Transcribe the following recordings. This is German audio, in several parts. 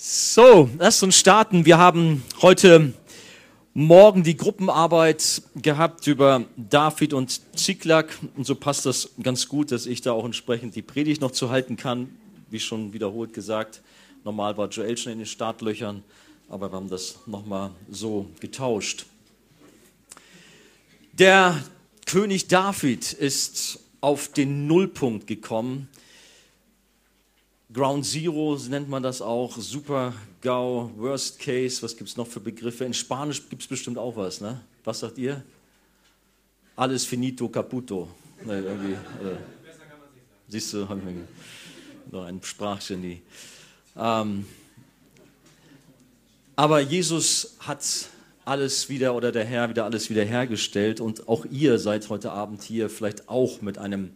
So, lasst uns starten. Wir haben heute Morgen die Gruppenarbeit gehabt über David und Ziklag. Und so passt das ganz gut, dass ich da auch entsprechend die Predigt noch zu halten kann. Wie schon wiederholt gesagt, normal war Joel schon in den Startlöchern, aber wir haben das nochmal so getauscht. Der König David ist auf den Nullpunkt gekommen Ground Zero nennt man das auch, Super GAU, Worst Case, was gibt es noch für Begriffe? In Spanisch gibt es bestimmt auch was, ne? Was sagt ihr? Alles finito, caputo. Ne, irgendwie, äh, siehst du, habe ich mir noch ein Sprachgenie. Ähm, aber Jesus hat alles wieder oder der Herr wieder alles wiederhergestellt und auch ihr seid heute Abend hier vielleicht auch mit einem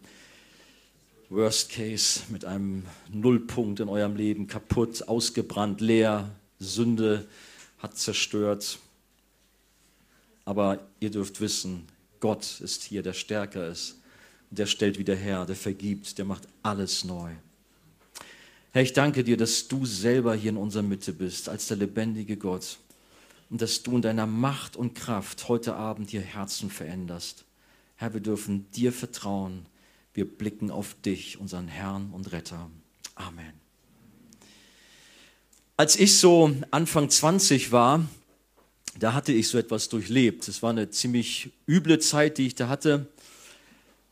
Worst Case mit einem Nullpunkt in eurem Leben, kaputt, ausgebrannt, leer, Sünde hat zerstört. Aber ihr dürft wissen, Gott ist hier, der stärker ist. Der stellt wieder her, der vergibt, der macht alles neu. Herr, ich danke dir, dass du selber hier in unserer Mitte bist, als der lebendige Gott. Und dass du in deiner Macht und Kraft heute Abend hier Herzen veränderst. Herr, wir dürfen dir vertrauen wir blicken auf dich, unseren Herrn und Retter. Amen. Als ich so Anfang 20 war, da hatte ich so etwas durchlebt. Es war eine ziemlich üble Zeit, die ich da hatte.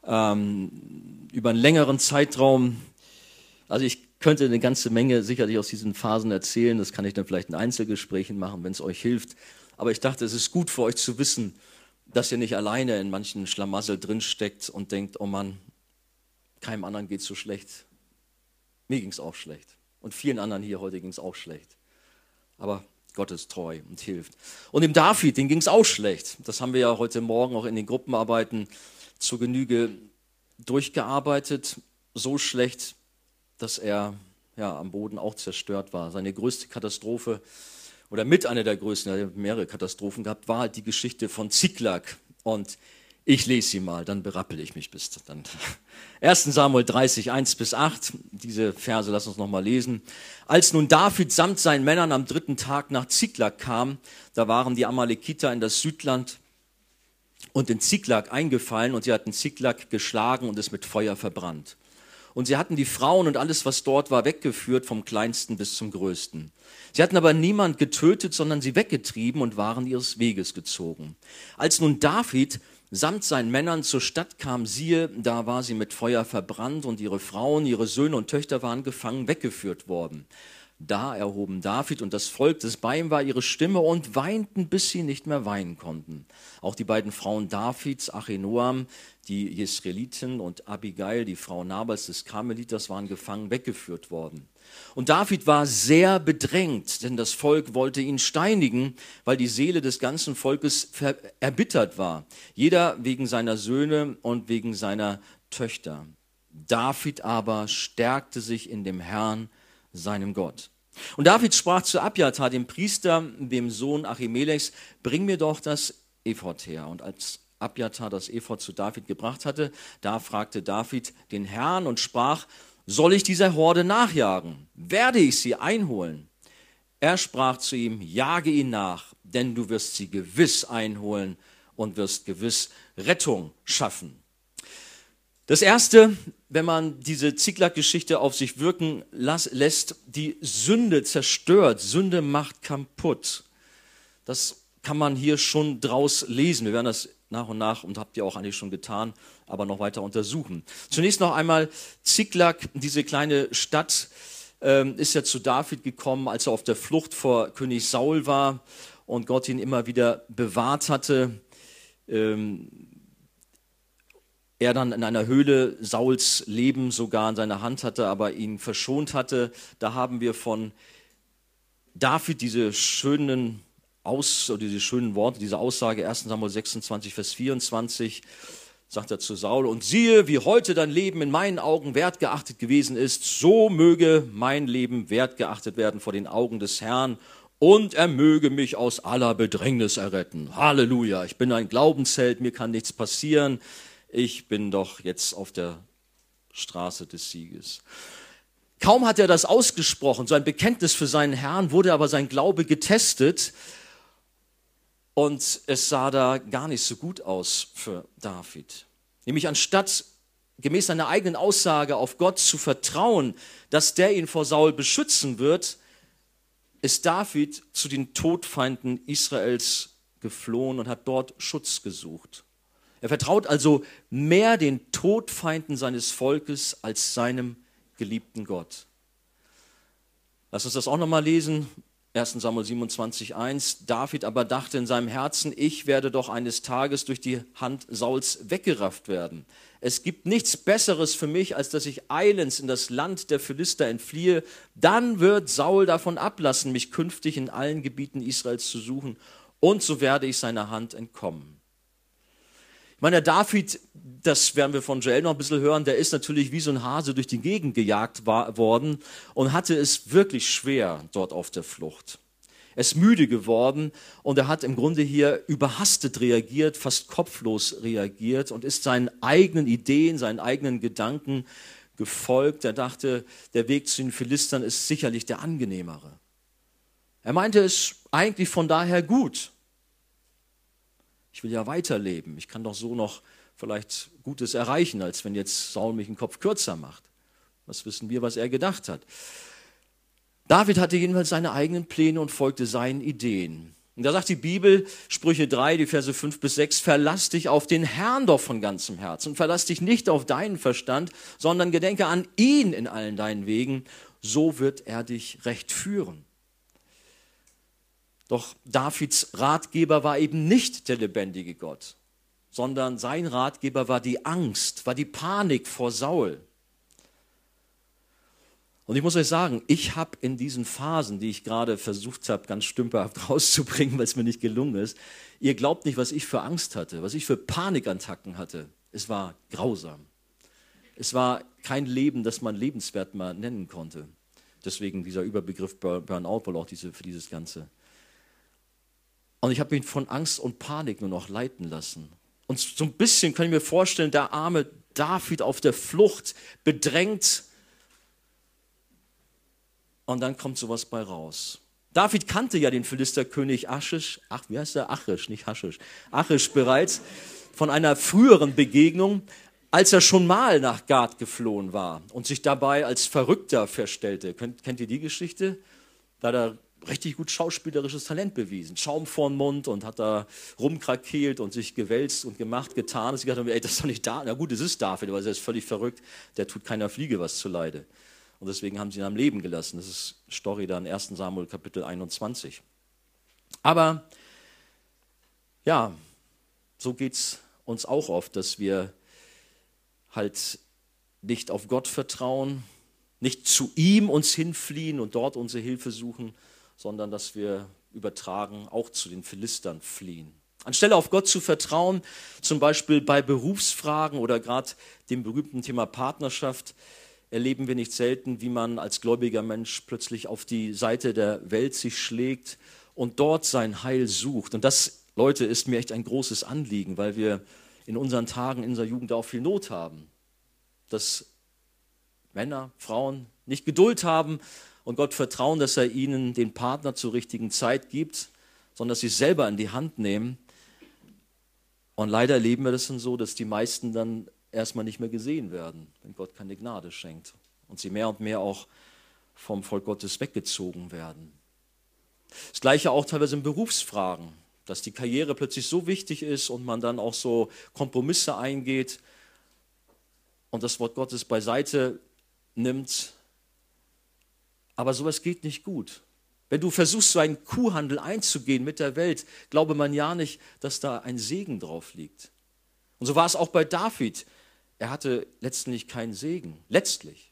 Ähm, über einen längeren Zeitraum. Also ich könnte eine ganze Menge sicherlich aus diesen Phasen erzählen. Das kann ich dann vielleicht in Einzelgesprächen machen, wenn es euch hilft. Aber ich dachte, es ist gut für euch zu wissen, dass ihr nicht alleine in manchen Schlamassel drinsteckt und denkt, oh Mann, keinem anderen geht es so schlecht. Mir ging es auch schlecht. Und vielen anderen hier heute ging es auch schlecht. Aber Gott ist treu und hilft. Und dem David, dem ging es auch schlecht. Das haben wir ja heute Morgen auch in den Gruppenarbeiten zur Genüge durchgearbeitet. So schlecht, dass er ja, am Boden auch zerstört war. Seine größte Katastrophe oder mit einer der größten, er hat mehrere Katastrophen gehabt, war halt die Geschichte von Ziklag. Und ich lese sie mal, dann berappel ich mich bis dann. 1. Samuel 30, 1 bis 8, diese Verse lass uns nochmal lesen. Als nun David samt seinen Männern am dritten Tag nach Ziklag kam, da waren die Amalekiter in das Südland und in Ziklag eingefallen und sie hatten Ziklag geschlagen und es mit Feuer verbrannt. Und sie hatten die Frauen und alles, was dort war, weggeführt, vom kleinsten bis zum größten. Sie hatten aber niemand getötet, sondern sie weggetrieben und waren ihres Weges gezogen. Als nun David samt seinen Männern zur Stadt kam, siehe, da war sie mit Feuer verbrannt und ihre Frauen, ihre Söhne und Töchter waren gefangen weggeführt worden. Da erhoben David und das Volk, das bei ihm war, ihre Stimme und weinten, bis sie nicht mehr weinen konnten. Auch die beiden Frauen Davids, Achenoam, die Jesraeliten und Abigail, die Frau Nabals des Karmeliters, waren gefangen weggeführt worden. Und David war sehr bedrängt, denn das Volk wollte ihn steinigen, weil die Seele des ganzen Volkes erbittert war. Jeder wegen seiner Söhne und wegen seiner Töchter. David aber stärkte sich in dem Herrn, seinem Gott. Und David sprach zu Abjatar, dem Priester, dem Sohn Achimelechs, bring mir doch das Ephod her. Und als Abjatar das Ephod zu David gebracht hatte, da fragte David den Herrn und sprach, soll ich dieser Horde nachjagen? Werde ich sie einholen? Er sprach zu ihm, jage ihn nach, denn du wirst sie gewiss einholen und wirst gewiss Rettung schaffen. Das Erste, wenn man diese Ziklag-Geschichte auf sich wirken lässt, die Sünde zerstört, Sünde macht kaputt. Das kann man hier schon draus lesen. Wir werden das nach und nach, und habt ihr auch eigentlich schon getan, aber noch weiter untersuchen. Zunächst noch einmal Ziklag, diese kleine Stadt, ähm, ist ja zu David gekommen, als er auf der Flucht vor König Saul war und Gott ihn immer wieder bewahrt hatte. Ähm, er dann in einer Höhle Sauls Leben sogar in seiner Hand hatte, aber ihn verschont hatte. Da haben wir von David diese schönen Aus, diese schönen Worte, diese Aussage 1 Samuel 26, Vers 24 sagt er zu Saul, und siehe, wie heute dein Leben in meinen Augen wertgeachtet gewesen ist, so möge mein Leben wertgeachtet werden vor den Augen des Herrn, und er möge mich aus aller Bedrängnis erretten. Halleluja, ich bin ein Glaubensheld, mir kann nichts passieren, ich bin doch jetzt auf der Straße des Sieges. Kaum hat er das ausgesprochen, so ein Bekenntnis für seinen Herrn, wurde aber sein Glaube getestet und es sah da gar nicht so gut aus für David. Nämlich anstatt gemäß seiner eigenen Aussage auf Gott zu vertrauen, dass der ihn vor Saul beschützen wird, ist David zu den Todfeinden Israels geflohen und hat dort Schutz gesucht. Er vertraut also mehr den Todfeinden seines Volkes als seinem geliebten Gott. Lass uns das auch nochmal lesen. 1 Samuel 27, 1. David aber dachte in seinem Herzen, ich werde doch eines Tages durch die Hand Sauls weggerafft werden. Es gibt nichts Besseres für mich, als dass ich eilends in das Land der Philister entfliehe. Dann wird Saul davon ablassen, mich künftig in allen Gebieten Israels zu suchen, und so werde ich seiner Hand entkommen. Meine, der David, das werden wir von Joel noch ein bisschen hören, der ist natürlich wie so ein Hase durch die Gegend gejagt war, worden und hatte es wirklich schwer dort auf der Flucht. Er ist müde geworden und er hat im Grunde hier überhastet reagiert, fast kopflos reagiert und ist seinen eigenen Ideen, seinen eigenen Gedanken gefolgt. Er dachte, der Weg zu den Philistern ist sicherlich der angenehmere. Er meinte es eigentlich von daher gut. Ich will ja weiterleben. Ich kann doch so noch vielleicht Gutes erreichen, als wenn jetzt Saul mich den Kopf kürzer macht. Was wissen wir, was er gedacht hat? David hatte jedenfalls seine eigenen Pläne und folgte seinen Ideen. Und da sagt die Bibel, Sprüche 3, die Verse 5 bis 6, verlass dich auf den Herrn doch von ganzem Herzen und verlass dich nicht auf deinen Verstand, sondern gedenke an ihn in allen deinen Wegen, so wird er dich recht führen. Doch Davids Ratgeber war eben nicht der lebendige Gott, sondern sein Ratgeber war die Angst, war die Panik vor Saul. Und ich muss euch sagen, ich habe in diesen Phasen, die ich gerade versucht habe, ganz stümperhaft rauszubringen, weil es mir nicht gelungen ist, ihr glaubt nicht, was ich für Angst hatte, was ich für Panikattacken hatte. Es war grausam. Es war kein Leben, das man lebenswert mal nennen konnte. Deswegen dieser Überbegriff Burnout, wohl auch diese, für dieses Ganze. Und ich habe mich von Angst und Panik nur noch leiten lassen. Und so ein bisschen kann ich mir vorstellen, der arme David auf der Flucht, bedrängt. Und dann kommt sowas bei raus. David kannte ja den Philisterkönig Aschisch, ach, wie heißt der? Achisch, nicht Haschisch. Achisch bereits von einer früheren Begegnung, als er schon mal nach Gad geflohen war und sich dabei als Verrückter verstellte. Kennt, kennt ihr die Geschichte? Da hat er richtig gut schauspielerisches Talent bewiesen. Schaum vor den Mund und hat da rumkrakeelt und sich gewälzt und gemacht, getan. Und sie dachte, ey, das ist doch nicht da. Na gut, es ist David, aber er ist völlig verrückt. Der tut keiner Fliege was zuleide. Und deswegen haben sie ihn am Leben gelassen. Das ist Story da in 1 Samuel Kapitel 21. Aber ja, so geht es uns auch oft, dass wir halt nicht auf Gott vertrauen, nicht zu ihm uns hinfliehen und dort unsere Hilfe suchen, sondern dass wir übertragen auch zu den Philistern fliehen. Anstelle auf Gott zu vertrauen, zum Beispiel bei Berufsfragen oder gerade dem berühmten Thema Partnerschaft, erleben wir nicht selten, wie man als gläubiger Mensch plötzlich auf die Seite der Welt sich schlägt und dort sein Heil sucht. Und das, Leute, ist mir echt ein großes Anliegen, weil wir in unseren Tagen, in unserer Jugend auch viel Not haben. Dass Männer, Frauen nicht Geduld haben, und Gott vertrauen, dass er ihnen den Partner zur richtigen Zeit gibt, sondern dass sie selber in die Hand nehmen. Und leider erleben wir das dann so, dass die meisten dann erstmal nicht mehr gesehen werden, wenn Gott keine Gnade schenkt und sie mehr und mehr auch vom Volk Gottes weggezogen werden. Das gleiche auch teilweise in Berufsfragen, dass die Karriere plötzlich so wichtig ist und man dann auch so Kompromisse eingeht und das Wort Gottes beiseite nimmt aber sowas geht nicht gut. Wenn du versuchst, so einen Kuhhandel einzugehen mit der Welt, glaube man ja nicht, dass da ein Segen drauf liegt. Und so war es auch bei David. Er hatte letztlich keinen Segen. Letztlich.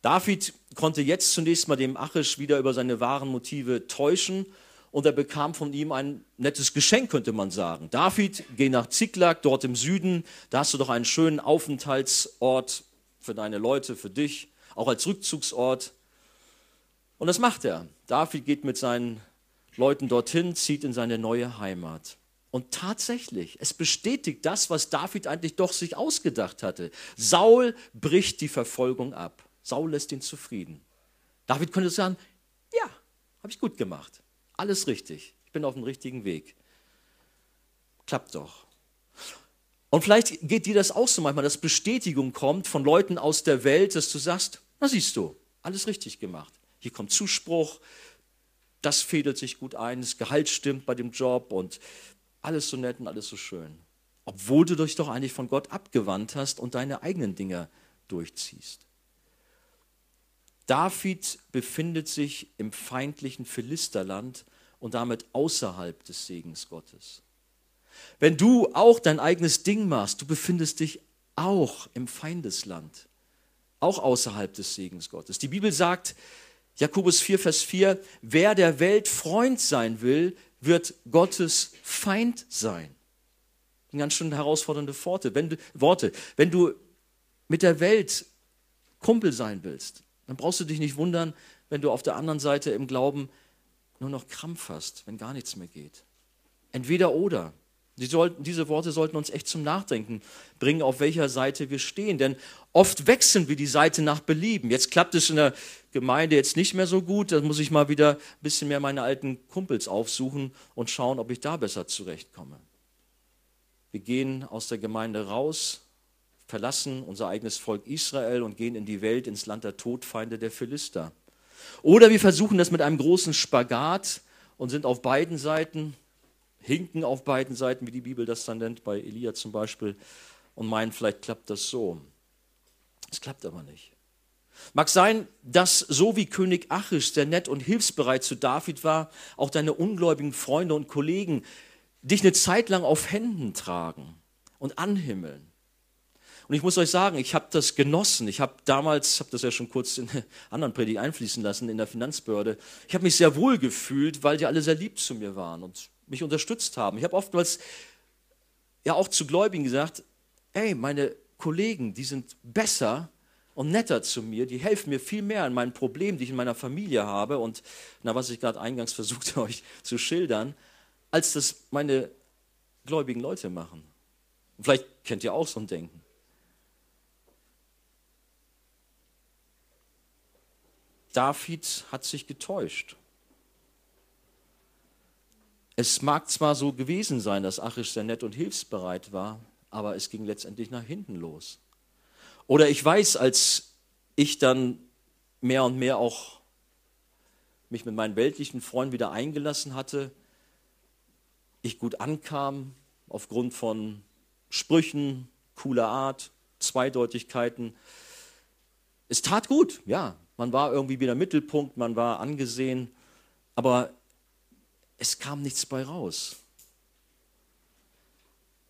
David konnte jetzt zunächst mal dem Achish wieder über seine wahren Motive täuschen und er bekam von ihm ein nettes Geschenk, könnte man sagen. David, geh nach Ziklag, dort im Süden, da hast du doch einen schönen Aufenthaltsort für deine Leute, für dich, auch als Rückzugsort. Und das macht er. David geht mit seinen Leuten dorthin, zieht in seine neue Heimat. Und tatsächlich, es bestätigt das, was David eigentlich doch sich ausgedacht hatte. Saul bricht die Verfolgung ab. Saul lässt ihn zufrieden. David könnte sagen, ja, habe ich gut gemacht. Alles richtig. Ich bin auf dem richtigen Weg. Klappt doch. Und vielleicht geht dir das auch so manchmal, dass Bestätigung kommt von Leuten aus der Welt, dass du sagst, na siehst du, alles richtig gemacht. Hier kommt Zuspruch, das fädelt sich gut ein, das Gehalt stimmt bei dem Job und alles so nett und alles so schön. Obwohl du dich doch eigentlich von Gott abgewandt hast und deine eigenen Dinge durchziehst. David befindet sich im feindlichen Philisterland und damit außerhalb des Segens Gottes. Wenn du auch dein eigenes Ding machst, du befindest dich auch im Feindesland, auch außerhalb des Segens Gottes. Die Bibel sagt, Jakobus 4, Vers 4, wer der Welt Freund sein will, wird Gottes Feind sein. Ein ganz schön herausfordernde Worte. Wenn du, Worte. Wenn du mit der Welt Kumpel sein willst, dann brauchst du dich nicht wundern, wenn du auf der anderen Seite im Glauben nur noch Krampf hast, wenn gar nichts mehr geht. Entweder oder. Die sollten, diese Worte sollten uns echt zum Nachdenken bringen, auf welcher Seite wir stehen. Denn oft wechseln wir die Seite nach Belieben. Jetzt klappt es in der Gemeinde jetzt nicht mehr so gut. Da muss ich mal wieder ein bisschen mehr meine alten Kumpels aufsuchen und schauen, ob ich da besser zurechtkomme. Wir gehen aus der Gemeinde raus, verlassen unser eigenes Volk Israel und gehen in die Welt, ins Land der Todfeinde der Philister. Oder wir versuchen das mit einem großen Spagat und sind auf beiden Seiten hinken auf beiden Seiten, wie die Bibel das dann nennt, bei Elia zum Beispiel, und meinen, vielleicht klappt das so. Es klappt aber nicht. Mag sein, dass so wie König Achish, der nett und hilfsbereit zu David war, auch deine ungläubigen Freunde und Kollegen dich eine Zeit lang auf Händen tragen und anhimmeln. Und ich muss euch sagen, ich habe das genossen. Ich habe damals, habe das ja schon kurz in anderen Predigt einfließen lassen, in der Finanzbehörde, ich habe mich sehr wohl gefühlt, weil die alle sehr lieb zu mir waren. Und mich unterstützt haben. Ich habe oftmals ja auch zu Gläubigen gesagt, ey, meine Kollegen, die sind besser und netter zu mir, die helfen mir viel mehr an meinen Problemen, die ich in meiner Familie habe und na, was ich gerade eingangs versuchte euch zu schildern, als das meine gläubigen Leute machen. Und vielleicht kennt ihr auch so ein Denken. David hat sich getäuscht. Es mag zwar so gewesen sein, dass Achish sehr nett und hilfsbereit war, aber es ging letztendlich nach hinten los. Oder ich weiß, als ich dann mehr und mehr auch mich mit meinen weltlichen Freunden wieder eingelassen hatte, ich gut ankam aufgrund von Sprüchen, cooler Art, Zweideutigkeiten. Es tat gut, ja. Man war irgendwie wieder Mittelpunkt, man war angesehen, aber es kam nichts bei raus.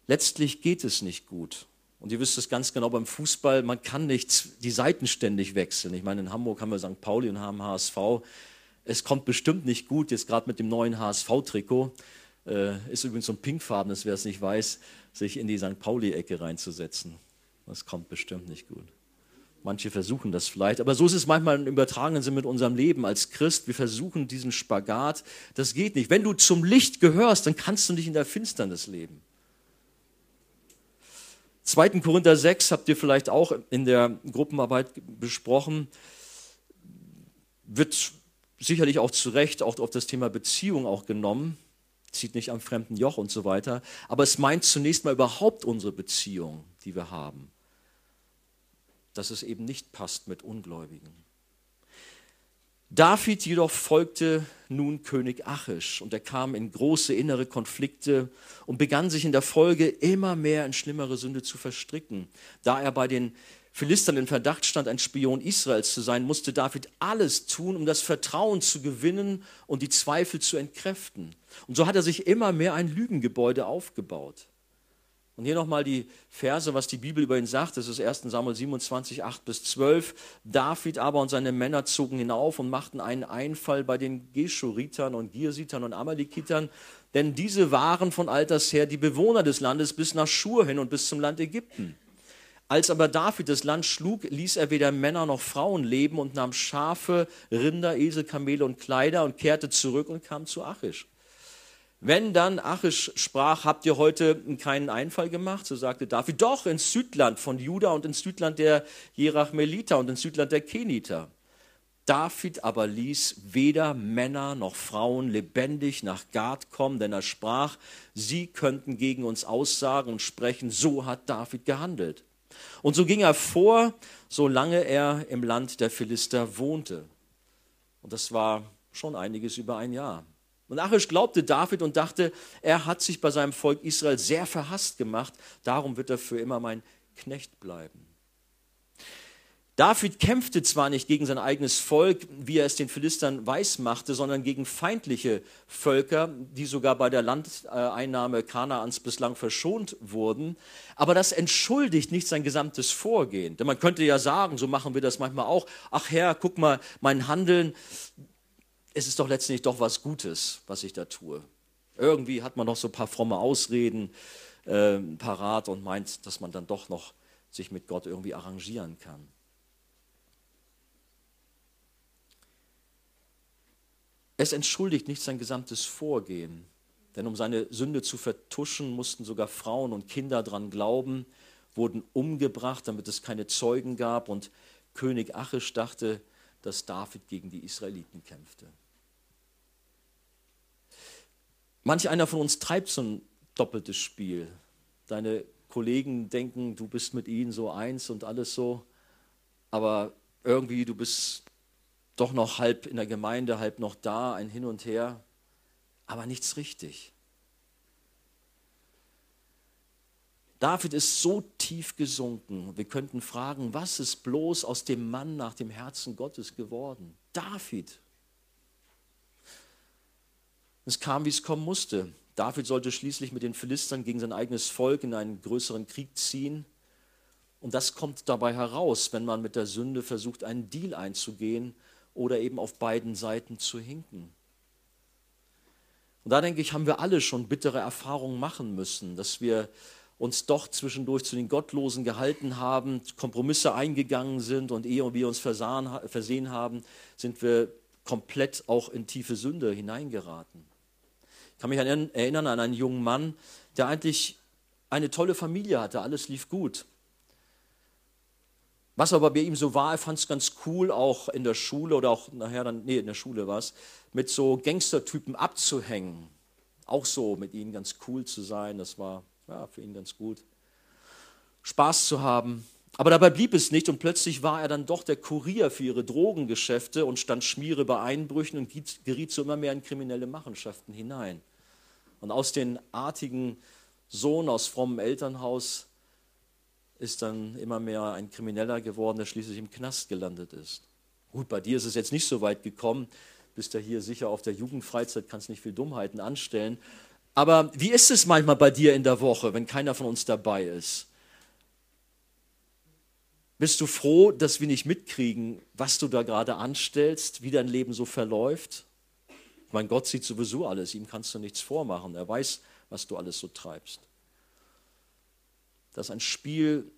Letztlich geht es nicht gut. Und ihr wisst es ganz genau beim Fußball, man kann nicht die Seiten ständig wechseln. Ich meine, in Hamburg haben wir St. Pauli und haben HSV. Es kommt bestimmt nicht gut, jetzt gerade mit dem neuen HSV-Trikot. Äh, ist übrigens so ein pinkfarbenes, wer es nicht weiß, sich in die St. Pauli-Ecke reinzusetzen. Das kommt bestimmt nicht gut. Manche versuchen das vielleicht, aber so ist es manchmal im übertragenen Sinn mit unserem Leben als Christ. Wir versuchen diesen Spagat. Das geht nicht. Wenn du zum Licht gehörst, dann kannst du nicht in der Finsternis leben. 2. Korinther 6 habt ihr vielleicht auch in der Gruppenarbeit besprochen, wird sicherlich auch zu Recht auch auf das Thema Beziehung auch genommen, zieht nicht am fremden Joch und so weiter, aber es meint zunächst mal überhaupt unsere Beziehung, die wir haben dass es eben nicht passt mit Ungläubigen. David jedoch folgte nun König Achish und er kam in große innere Konflikte und begann sich in der Folge immer mehr in schlimmere Sünde zu verstricken. Da er bei den Philistern in Verdacht stand, ein Spion Israels zu sein, musste David alles tun, um das Vertrauen zu gewinnen und die Zweifel zu entkräften. Und so hat er sich immer mehr ein Lügengebäude aufgebaut. Und hier nochmal die Verse, was die Bibel über ihn sagt. Das ist 1 Samuel 27, 8 bis 12. David aber und seine Männer zogen hinauf und machten einen Einfall bei den Geschuritern und Girsitern und Amalekitern, denn diese waren von alters her die Bewohner des Landes bis nach Schur hin und bis zum Land Ägypten. Als aber David das Land schlug, ließ er weder Männer noch Frauen leben und nahm Schafe, Rinder, Esel, Kamele und Kleider und kehrte zurück und kam zu Achish. Wenn dann Achish sprach, habt ihr heute keinen Einfall gemacht? So sagte David, doch ins Südland von Juda und ins Südland der Jerachmeliter und ins Südland der Keniter. David aber ließ weder Männer noch Frauen lebendig nach Gad kommen, denn er sprach, sie könnten gegen uns aussagen und sprechen, so hat David gehandelt. Und so ging er vor, solange er im Land der Philister wohnte. Und das war schon einiges über ein Jahr. Und Achish glaubte David und dachte, er hat sich bei seinem Volk Israel sehr verhasst gemacht, darum wird er für immer mein Knecht bleiben. David kämpfte zwar nicht gegen sein eigenes Volk, wie er es den Philistern weismachte, sondern gegen feindliche Völker, die sogar bei der Landeinnahme Kanaans bislang verschont wurden. Aber das entschuldigt nicht sein gesamtes Vorgehen. Denn man könnte ja sagen, so machen wir das manchmal auch, ach Herr, guck mal, mein Handeln, es ist doch letztendlich doch was Gutes, was ich da tue. Irgendwie hat man noch so ein paar fromme Ausreden äh, parat und meint, dass man dann doch noch sich mit Gott irgendwie arrangieren kann. Es entschuldigt nicht sein gesamtes Vorgehen, denn um seine Sünde zu vertuschen, mussten sogar Frauen und Kinder dran glauben, wurden umgebracht, damit es keine Zeugen gab und König Achish dachte, dass David gegen die Israeliten kämpfte. Manch einer von uns treibt so ein doppeltes Spiel. Deine Kollegen denken, du bist mit ihnen so eins und alles so, aber irgendwie du bist doch noch halb in der Gemeinde, halb noch da, ein Hin und Her, aber nichts richtig. David ist so tief gesunken. Wir könnten fragen, was ist bloß aus dem Mann nach dem Herzen Gottes geworden? David, es kam, wie es kommen musste. David sollte schließlich mit den Philistern gegen sein eigenes Volk in einen größeren Krieg ziehen. Und das kommt dabei heraus, wenn man mit der Sünde versucht, einen Deal einzugehen oder eben auf beiden Seiten zu hinken. Und da denke ich, haben wir alle schon bittere Erfahrungen machen müssen, dass wir uns doch zwischendurch zu den Gottlosen gehalten haben, Kompromisse eingegangen sind und ehe wir uns versehen haben, sind wir komplett auch in tiefe Sünde hineingeraten. Ich kann mich erinnern an einen jungen Mann, der eigentlich eine tolle Familie hatte, alles lief gut. Was aber bei ihm so war, er fand es ganz cool, auch in der Schule oder auch nachher dann, nee, in der Schule war es, mit so Gangstertypen abzuhängen. Auch so mit ihnen ganz cool zu sein, das war ja, für ihn ganz gut. Spaß zu haben. Aber dabei blieb es nicht und plötzlich war er dann doch der Kurier für ihre Drogengeschäfte und stand Schmiere bei Einbrüchen und geriet so immer mehr in kriminelle Machenschaften hinein. Und aus den artigen Sohn aus frommem Elternhaus ist dann immer mehr ein Krimineller geworden, der schließlich im Knast gelandet ist. Gut, bei dir ist es jetzt nicht so weit gekommen, bist ja hier sicher auf der Jugendfreizeit, kannst nicht viel Dummheiten anstellen. Aber wie ist es manchmal bei dir in der Woche, wenn keiner von uns dabei ist? Bist du froh, dass wir nicht mitkriegen, was du da gerade anstellst, wie dein Leben so verläuft? Mein Gott sieht sowieso alles, ihm kannst du nichts vormachen. Er weiß, was du alles so treibst. Das ist ein Spiel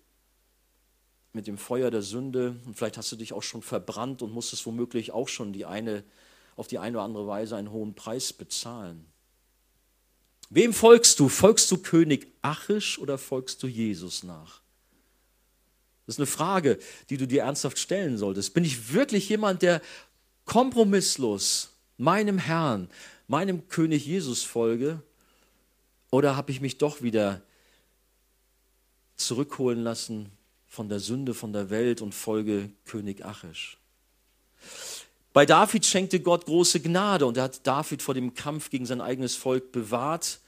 mit dem Feuer der Sünde und vielleicht hast du dich auch schon verbrannt und musstest womöglich auch schon die eine, auf die eine oder andere Weise einen hohen Preis bezahlen. Wem folgst du? Folgst du König Achisch oder folgst du Jesus nach? Das ist eine Frage, die du dir ernsthaft stellen solltest. Bin ich wirklich jemand, der kompromisslos meinem Herrn, meinem König Jesus folge? Oder habe ich mich doch wieder zurückholen lassen von der Sünde, von der Welt und folge König Achisch? Bei David schenkte Gott große Gnade und er hat David vor dem Kampf gegen sein eigenes Volk bewahrt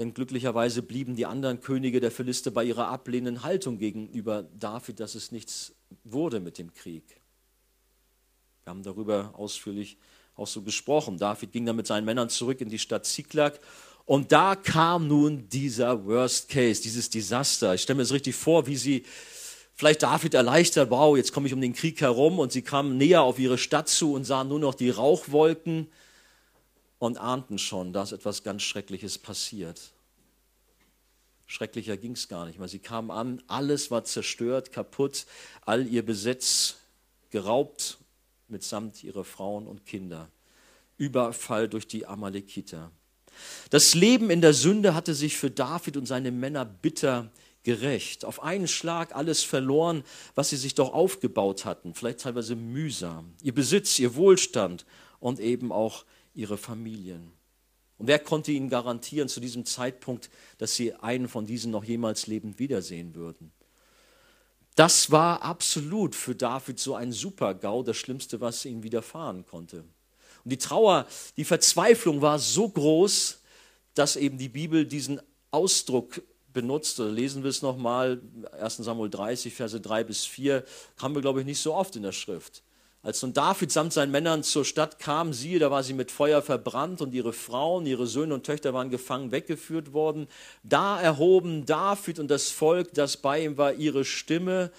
denn glücklicherweise blieben die anderen Könige der Philister bei ihrer ablehnenden Haltung gegenüber David, dass es nichts wurde mit dem Krieg. Wir haben darüber ausführlich auch so gesprochen. David ging dann mit seinen Männern zurück in die Stadt Ziklag und da kam nun dieser Worst Case, dieses Desaster. Ich stelle mir das richtig vor, wie sie vielleicht David erleichtert, wow, jetzt komme ich um den Krieg herum und sie kamen näher auf ihre Stadt zu und sahen nur noch die Rauchwolken und ahnten schon, dass etwas ganz Schreckliches passiert. Schrecklicher ging es gar nicht, weil sie kamen an, alles war zerstört, kaputt, all ihr Besitz geraubt, mitsamt ihrer Frauen und Kinder. Überfall durch die Amalekiter. Das Leben in der Sünde hatte sich für David und seine Männer bitter gerecht. Auf einen Schlag alles verloren, was sie sich doch aufgebaut hatten, vielleicht teilweise mühsam. Ihr Besitz, ihr Wohlstand und eben auch ihre Familien. Und wer konnte ihnen garantieren zu diesem Zeitpunkt, dass sie einen von diesen noch jemals lebend wiedersehen würden? Das war absolut für David so ein Super-GAU, das Schlimmste, was ihm widerfahren konnte. Und die Trauer, die Verzweiflung war so groß, dass eben die Bibel diesen Ausdruck benutzt. Lesen wir es nochmal, 1 Samuel 30, Verse 3 bis 4, haben wir, glaube ich, nicht so oft in der Schrift. Als nun David samt seinen Männern zur Stadt kam, siehe, da war sie mit Feuer verbrannt und ihre Frauen, ihre Söhne und Töchter waren gefangen weggeführt worden. Da erhoben David und das Volk, das bei ihm war, ihre Stimme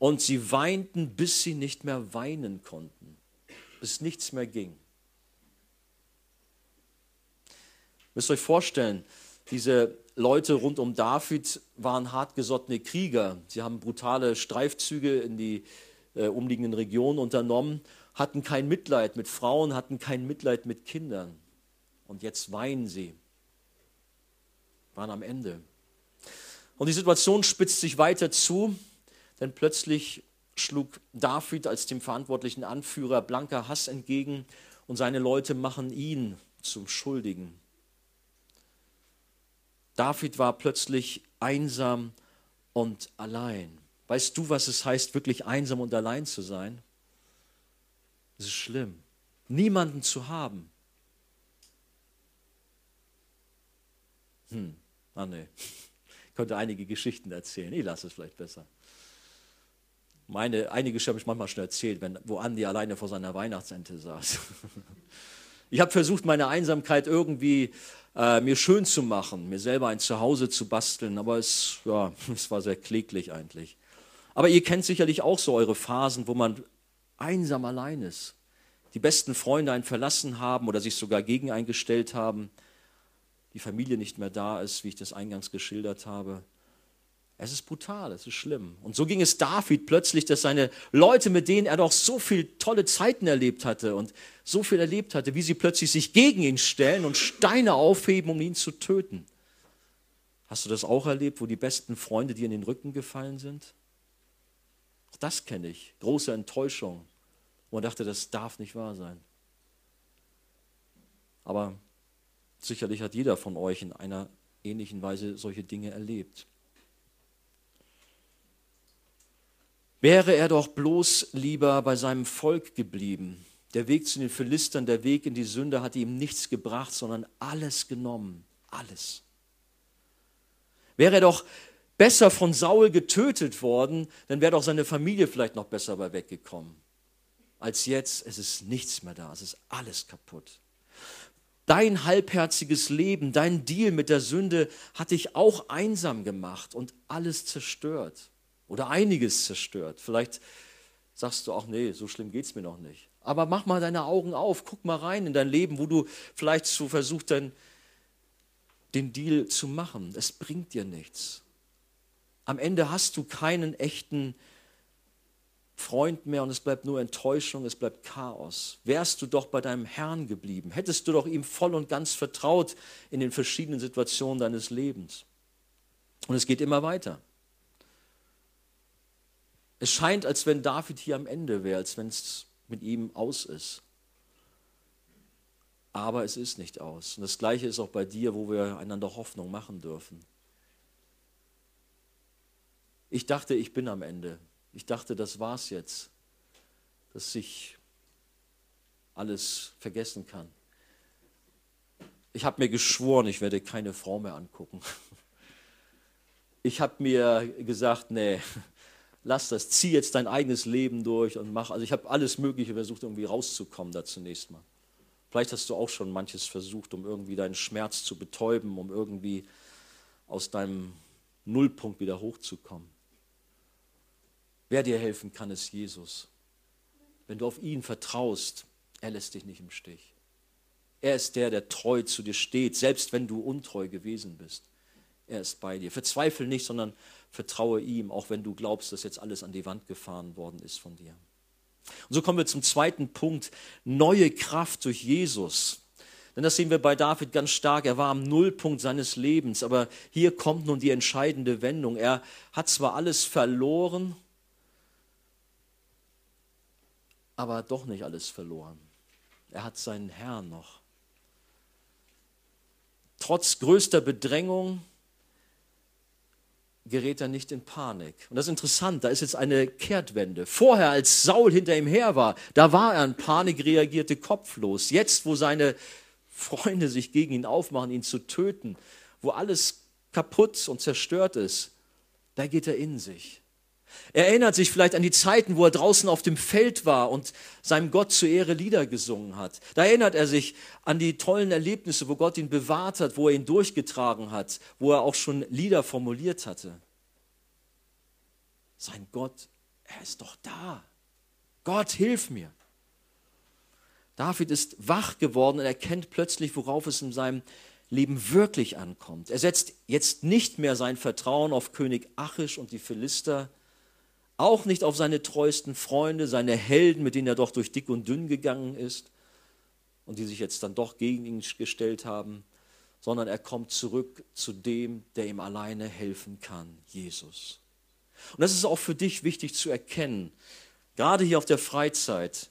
und sie weinten, bis sie nicht mehr weinen konnten, bis nichts mehr ging. Müsst euch vorstellen, diese Leute rund um David waren hartgesottene Krieger. Sie haben brutale Streifzüge in die äh, umliegenden Regionen unternommen, hatten kein Mitleid mit Frauen, hatten kein Mitleid mit Kindern. Und jetzt weinen sie, waren am Ende. Und die Situation spitzt sich weiter zu, denn plötzlich schlug David als dem verantwortlichen Anführer blanker Hass entgegen und seine Leute machen ihn zum Schuldigen. David war plötzlich einsam und allein. Weißt du, was es heißt, wirklich einsam und allein zu sein? Es ist schlimm, niemanden zu haben. Hm, ah nee, ich könnte einige Geschichten erzählen. Ich lasse es vielleicht besser. Meine, einige habe ich manchmal schon erzählt, wenn, wo Andi alleine vor seiner Weihnachtsente saß. Ich habe versucht, meine Einsamkeit irgendwie äh, mir schön zu machen, mir selber ein Zuhause zu basteln, aber es, ja, es war sehr kläglich eigentlich. Aber ihr kennt sicherlich auch so eure Phasen, wo man einsam allein ist. Die besten Freunde einen verlassen haben oder sich sogar gegen eingestellt haben. Die Familie nicht mehr da ist, wie ich das eingangs geschildert habe. Es ist brutal, es ist schlimm. Und so ging es David plötzlich, dass seine Leute, mit denen er doch so viele tolle Zeiten erlebt hatte und so viel erlebt hatte, wie sie plötzlich sich gegen ihn stellen und Steine aufheben, um ihn zu töten. Hast du das auch erlebt, wo die besten Freunde dir in den Rücken gefallen sind? Das kenne ich. Große Enttäuschung. Wo man dachte, das darf nicht wahr sein. Aber sicherlich hat jeder von euch in einer ähnlichen Weise solche Dinge erlebt. Wäre er doch bloß lieber bei seinem Volk geblieben. Der Weg zu den Philistern, der Weg in die Sünde hatte ihm nichts gebracht, sondern alles genommen. Alles. Wäre er doch besser von Saul getötet worden, dann wäre doch seine Familie vielleicht noch besser bei weggekommen. Als jetzt, es ist nichts mehr da, es ist alles kaputt. Dein halbherziges Leben, dein Deal mit der Sünde hat dich auch einsam gemacht und alles zerstört oder einiges zerstört. Vielleicht sagst du auch, nee, so schlimm geht es mir noch nicht. Aber mach mal deine Augen auf, guck mal rein in dein Leben, wo du vielleicht so versuchst, den Deal zu machen. Es bringt dir nichts. Am Ende hast du keinen echten Freund mehr und es bleibt nur Enttäuschung, es bleibt Chaos. Wärst du doch bei deinem Herrn geblieben, hättest du doch ihm voll und ganz vertraut in den verschiedenen Situationen deines Lebens. Und es geht immer weiter. Es scheint, als wenn David hier am Ende wäre, als wenn es mit ihm aus ist. Aber es ist nicht aus. Und das Gleiche ist auch bei dir, wo wir einander Hoffnung machen dürfen. Ich dachte, ich bin am Ende. Ich dachte, das war's jetzt, dass ich alles vergessen kann. Ich habe mir geschworen, ich werde keine Frau mehr angucken. Ich habe mir gesagt, nee, lass das, zieh jetzt dein eigenes Leben durch und mach. Also ich habe alles Mögliche versucht, irgendwie rauszukommen da zunächst mal. Vielleicht hast du auch schon manches versucht, um irgendwie deinen Schmerz zu betäuben, um irgendwie aus deinem Nullpunkt wieder hochzukommen. Wer dir helfen kann, ist Jesus. Wenn du auf ihn vertraust, er lässt dich nicht im Stich. Er ist der, der treu zu dir steht, selbst wenn du untreu gewesen bist. Er ist bei dir. Verzweifle nicht, sondern vertraue ihm, auch wenn du glaubst, dass jetzt alles an die Wand gefahren worden ist von dir. Und so kommen wir zum zweiten Punkt, neue Kraft durch Jesus. Denn das sehen wir bei David ganz stark. Er war am Nullpunkt seines Lebens. Aber hier kommt nun die entscheidende Wendung. Er hat zwar alles verloren, aber doch nicht alles verloren. Er hat seinen Herrn noch. Trotz größter Bedrängung gerät er nicht in Panik. Und das ist interessant, da ist jetzt eine Kehrtwende. Vorher, als Saul hinter ihm her war, da war er in Panik, reagierte kopflos. Jetzt, wo seine Freunde sich gegen ihn aufmachen, ihn zu töten, wo alles kaputt und zerstört ist, da geht er in sich. Er erinnert sich vielleicht an die Zeiten, wo er draußen auf dem Feld war und seinem Gott zur Ehre Lieder gesungen hat. Da erinnert er sich an die tollen Erlebnisse, wo Gott ihn bewahrt hat, wo er ihn durchgetragen hat, wo er auch schon Lieder formuliert hatte. Sein Gott, er ist doch da. Gott, hilf mir. David ist wach geworden und erkennt plötzlich, worauf es in seinem Leben wirklich ankommt. Er setzt jetzt nicht mehr sein Vertrauen auf König Achish und die Philister, auch nicht auf seine treuesten Freunde, seine Helden, mit denen er doch durch dick und dünn gegangen ist und die sich jetzt dann doch gegen ihn gestellt haben, sondern er kommt zurück zu dem, der ihm alleine helfen kann, Jesus. Und das ist auch für dich wichtig zu erkennen, gerade hier auf der Freizeit,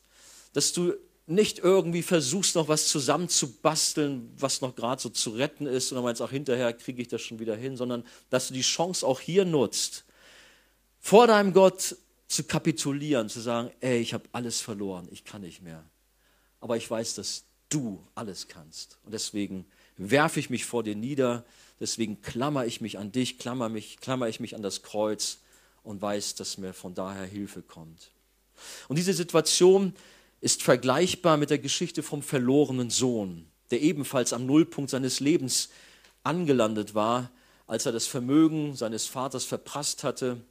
dass du nicht irgendwie versuchst, noch was zusammenzubasteln, was noch gerade so zu retten ist, und dann meinst, auch hinterher kriege ich das schon wieder hin, sondern dass du die Chance auch hier nutzt, vor deinem Gott zu kapitulieren, zu sagen, ey, ich habe alles verloren, ich kann nicht mehr. Aber ich weiß, dass du alles kannst. Und deswegen werfe ich mich vor dir nieder, deswegen klammer ich mich an dich, klammer, mich, klammer ich mich an das Kreuz und weiß, dass mir von daher Hilfe kommt. Und diese Situation ist vergleichbar mit der Geschichte vom verlorenen Sohn, der ebenfalls am Nullpunkt seines Lebens angelandet war, als er das Vermögen seines Vaters verprasst hatte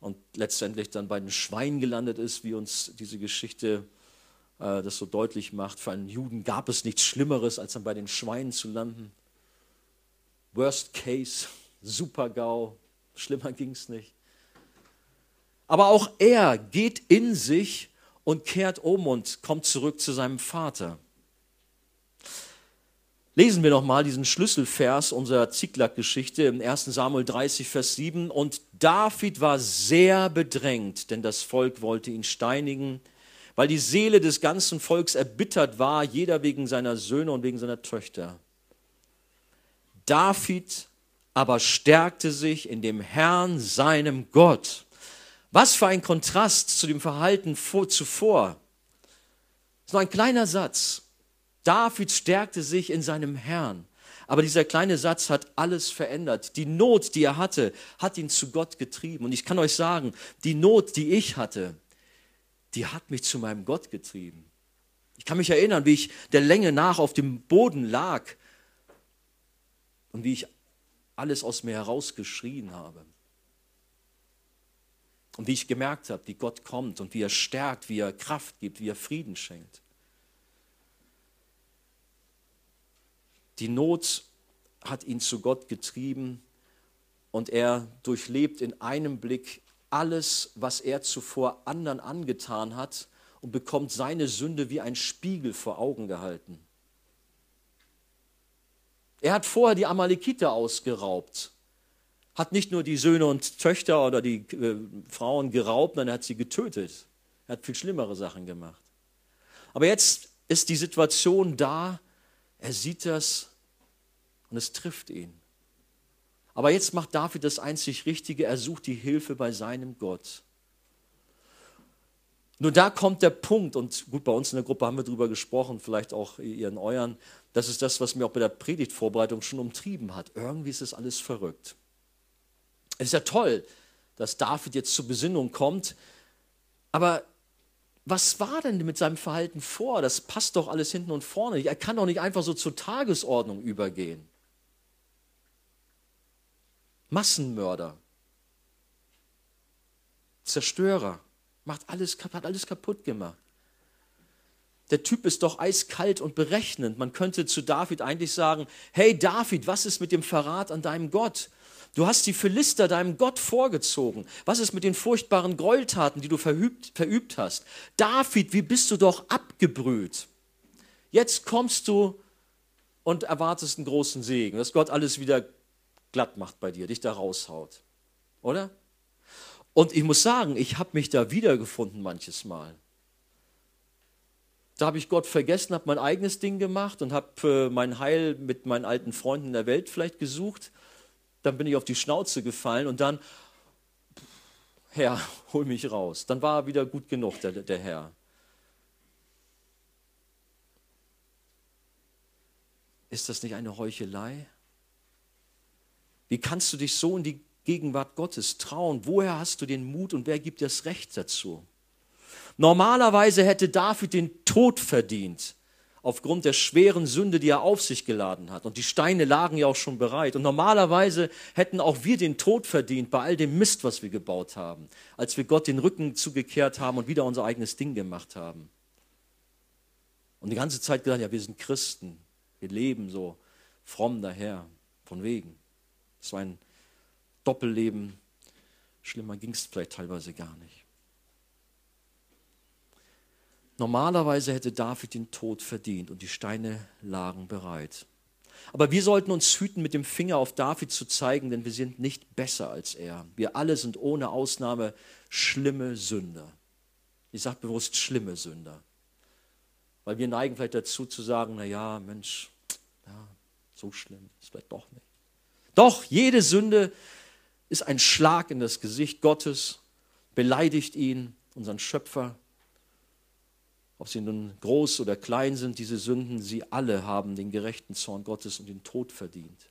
und letztendlich dann bei den Schweinen gelandet ist, wie uns diese Geschichte äh, das so deutlich macht. Für einen Juden gab es nichts Schlimmeres, als dann bei den Schweinen zu landen. Worst Case, Super-GAU, schlimmer ging es nicht. Aber auch er geht in sich und kehrt um und kommt zurück zu seinem Vater. Lesen wir nochmal diesen Schlüsselvers unserer Ziklag-Geschichte im 1. Samuel 30, Vers 7. Und David war sehr bedrängt, denn das Volk wollte ihn steinigen, weil die Seele des ganzen Volks erbittert war, jeder wegen seiner Söhne und wegen seiner Töchter. David aber stärkte sich in dem Herrn, seinem Gott. Was für ein Kontrast zu dem Verhalten zuvor. Das ist nur ein kleiner Satz. David stärkte sich in seinem Herrn. Aber dieser kleine Satz hat alles verändert. Die Not, die er hatte, hat ihn zu Gott getrieben. Und ich kann euch sagen, die Not, die ich hatte, die hat mich zu meinem Gott getrieben. Ich kann mich erinnern, wie ich der Länge nach auf dem Boden lag und wie ich alles aus mir herausgeschrien habe. Und wie ich gemerkt habe, wie Gott kommt und wie er stärkt, wie er Kraft gibt, wie er Frieden schenkt. Die Not hat ihn zu Gott getrieben und er durchlebt in einem Blick alles, was er zuvor anderen angetan hat und bekommt seine Sünde wie ein Spiegel vor Augen gehalten. Er hat vorher die Amalekiter ausgeraubt, hat nicht nur die Söhne und Töchter oder die äh, Frauen geraubt, sondern er hat sie getötet. Er hat viel schlimmere Sachen gemacht. Aber jetzt ist die Situation da, er sieht das und es trifft ihn. Aber jetzt macht David das einzig Richtige, er sucht die Hilfe bei seinem Gott. Nur da kommt der Punkt, und gut, bei uns in der Gruppe haben wir darüber gesprochen, vielleicht auch ihr in euren, das ist das, was mir auch bei der Predigtvorbereitung schon umtrieben hat. Irgendwie ist es alles verrückt. Es ist ja toll, dass David jetzt zur Besinnung kommt, aber was war denn mit seinem Verhalten vor? Das passt doch alles hinten und vorne. Er kann doch nicht einfach so zur Tagesordnung übergehen. Massenmörder, Zerstörer, macht alles, hat alles kaputt gemacht. Der Typ ist doch eiskalt und berechnend. Man könnte zu David eigentlich sagen, hey David, was ist mit dem Verrat an deinem Gott? Du hast die Philister deinem Gott vorgezogen. Was ist mit den furchtbaren Gräueltaten, die du verübt, verübt hast? David, wie bist du doch abgebrüht? Jetzt kommst du und erwartest einen großen Segen, dass Gott alles wieder glatt macht bei dir, dich da raushaut. Oder? Und ich muss sagen, ich habe mich da wiedergefunden manches Mal. Da habe ich Gott vergessen, habe mein eigenes Ding gemacht und habe äh, mein Heil mit meinen alten Freunden in der Welt vielleicht gesucht. Dann bin ich auf die Schnauze gefallen und dann, Herr, hol mich raus. Dann war er wieder gut genug, der, der Herr. Ist das nicht eine Heuchelei? Wie kannst du dich so in die Gegenwart Gottes trauen? Woher hast du den Mut und wer gibt dir das Recht dazu? Normalerweise hätte David den Tod verdient, aufgrund der schweren Sünde, die er auf sich geladen hat. Und die Steine lagen ja auch schon bereit. Und normalerweise hätten auch wir den Tod verdient bei all dem Mist, was wir gebaut haben, als wir Gott den Rücken zugekehrt haben und wieder unser eigenes Ding gemacht haben. Und die ganze Zeit gesagt, ja, wir sind Christen, wir leben so fromm daher, von wegen. Es war ein Doppelleben. Schlimmer ging es vielleicht teilweise gar nicht. Normalerweise hätte David den Tod verdient und die Steine lagen bereit. Aber wir sollten uns hüten, mit dem Finger auf David zu zeigen, denn wir sind nicht besser als er. Wir alle sind ohne Ausnahme schlimme Sünder. Ich sage bewusst schlimme Sünder. Weil wir neigen vielleicht dazu zu sagen, na ja, Mensch, ja, so schlimm ist vielleicht doch nicht. Doch, jede Sünde ist ein Schlag in das Gesicht Gottes, beleidigt ihn, unseren Schöpfer, ob sie nun groß oder klein sind, diese Sünden, sie alle haben den gerechten Zorn Gottes und den Tod verdient.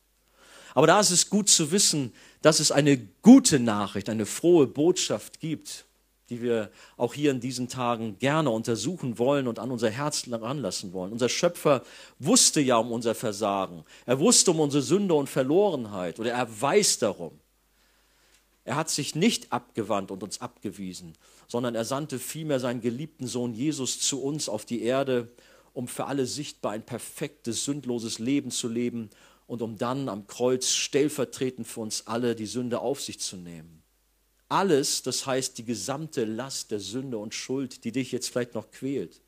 Aber da ist es gut zu wissen, dass es eine gute Nachricht, eine frohe Botschaft gibt, die wir auch hier in diesen Tagen gerne untersuchen wollen und an unser Herz ranlassen wollen. Unser Schöpfer wusste ja um unser Versagen. Er wusste um unsere Sünde und Verlorenheit oder er weiß darum. Er hat sich nicht abgewandt und uns abgewiesen, sondern er sandte vielmehr seinen geliebten Sohn Jesus zu uns auf die Erde, um für alle sichtbar ein perfektes, sündloses Leben zu leben und um dann am Kreuz stellvertretend für uns alle die Sünde auf sich zu nehmen. Alles, das heißt die gesamte Last der Sünde und Schuld, die dich jetzt vielleicht noch quält.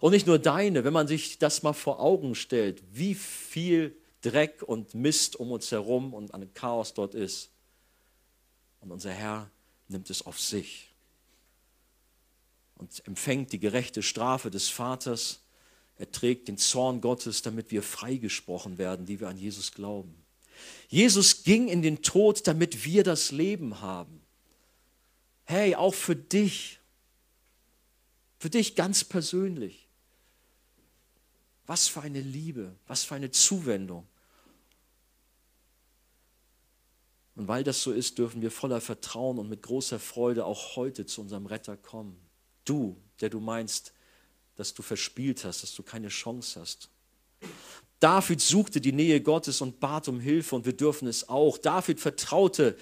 Und nicht nur deine, wenn man sich das mal vor Augen stellt, wie viel Dreck und Mist um uns herum und an Chaos dort ist. Und unser Herr nimmt es auf sich und empfängt die gerechte Strafe des Vaters. Er trägt den Zorn Gottes, damit wir freigesprochen werden, die wir an Jesus glauben. Jesus ging in den Tod, damit wir das Leben haben. Hey, auch für dich, für dich ganz persönlich. Was für eine Liebe, was für eine Zuwendung. Und weil das so ist, dürfen wir voller Vertrauen und mit großer Freude auch heute zu unserem Retter kommen. Du, der du meinst, dass du verspielt hast, dass du keine Chance hast. David suchte die Nähe Gottes und bat um Hilfe und wir dürfen es auch. David vertraute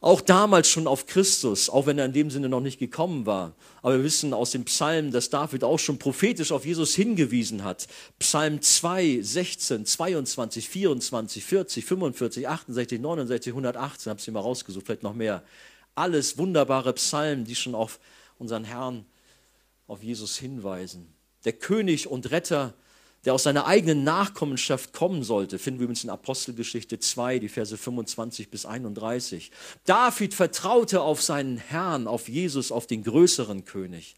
auch damals schon auf Christus, auch wenn er in dem Sinne noch nicht gekommen war. Aber wir wissen aus den Psalmen, dass David auch schon prophetisch auf Jesus hingewiesen hat. Psalm 2, 16, 22, 24, 40, 45, 68, 69, 118, habe ich mal rausgesucht, vielleicht noch mehr. Alles wunderbare Psalmen, die schon auf unseren Herrn, auf Jesus hinweisen. Der König und Retter der aus seiner eigenen Nachkommenschaft kommen sollte, finden wir übrigens in Apostelgeschichte 2, die Verse 25 bis 31. David vertraute auf seinen Herrn, auf Jesus, auf den größeren König.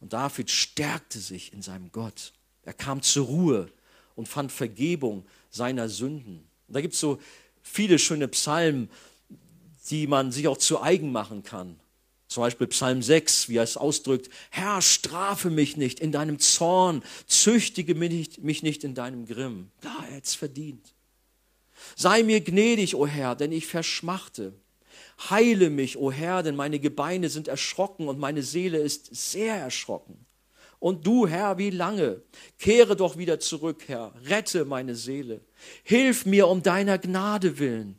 Und David stärkte sich in seinem Gott. Er kam zur Ruhe und fand Vergebung seiner Sünden. Und da gibt es so viele schöne Psalmen, die man sich auch zu eigen machen kann. Zum Beispiel Psalm 6, wie er es ausdrückt, Herr, strafe mich nicht in deinem Zorn, züchtige mich nicht, mich nicht in deinem Grimm. Ja, er hat es verdient. Sei mir gnädig, o oh Herr, denn ich verschmachte. Heile mich, o oh Herr, denn meine Gebeine sind erschrocken und meine Seele ist sehr erschrocken. Und du, Herr, wie lange? Kehre doch wieder zurück, Herr. Rette meine Seele. Hilf mir um deiner Gnade willen.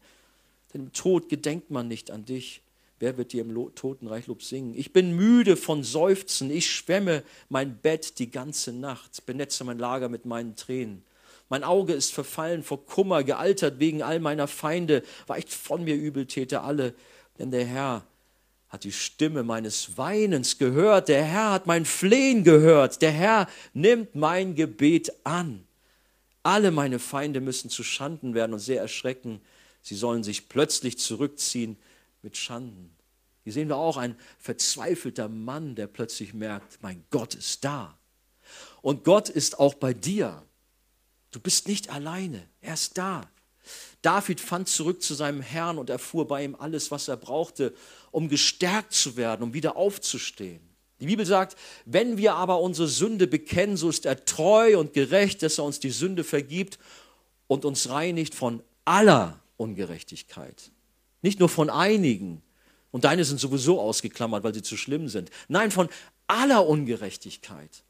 Denn im Tod gedenkt man nicht an dich. Wer wird dir im Totenreich Lob singen? Ich bin müde von Seufzen. Ich schwemme mein Bett die ganze Nacht, benetze mein Lager mit meinen Tränen. Mein Auge ist verfallen vor Kummer, gealtert wegen all meiner Feinde. Weicht von mir Übeltäter alle, denn der Herr hat die Stimme meines Weinens gehört, der Herr hat mein Flehen gehört, der Herr nimmt mein Gebet an. Alle meine Feinde müssen zu Schanden werden und sehr erschrecken. Sie sollen sich plötzlich zurückziehen mit Schanden. Hier sehen wir auch ein verzweifelter Mann, der plötzlich merkt, mein Gott ist da. Und Gott ist auch bei dir. Du bist nicht alleine, er ist da. David fand zurück zu seinem Herrn und erfuhr bei ihm alles, was er brauchte, um gestärkt zu werden, um wieder aufzustehen. Die Bibel sagt, wenn wir aber unsere Sünde bekennen, so ist er treu und gerecht, dass er uns die Sünde vergibt und uns reinigt von aller Ungerechtigkeit. Nicht nur von einigen, und deine sind sowieso ausgeklammert, weil sie zu schlimm sind. Nein, von aller Ungerechtigkeit.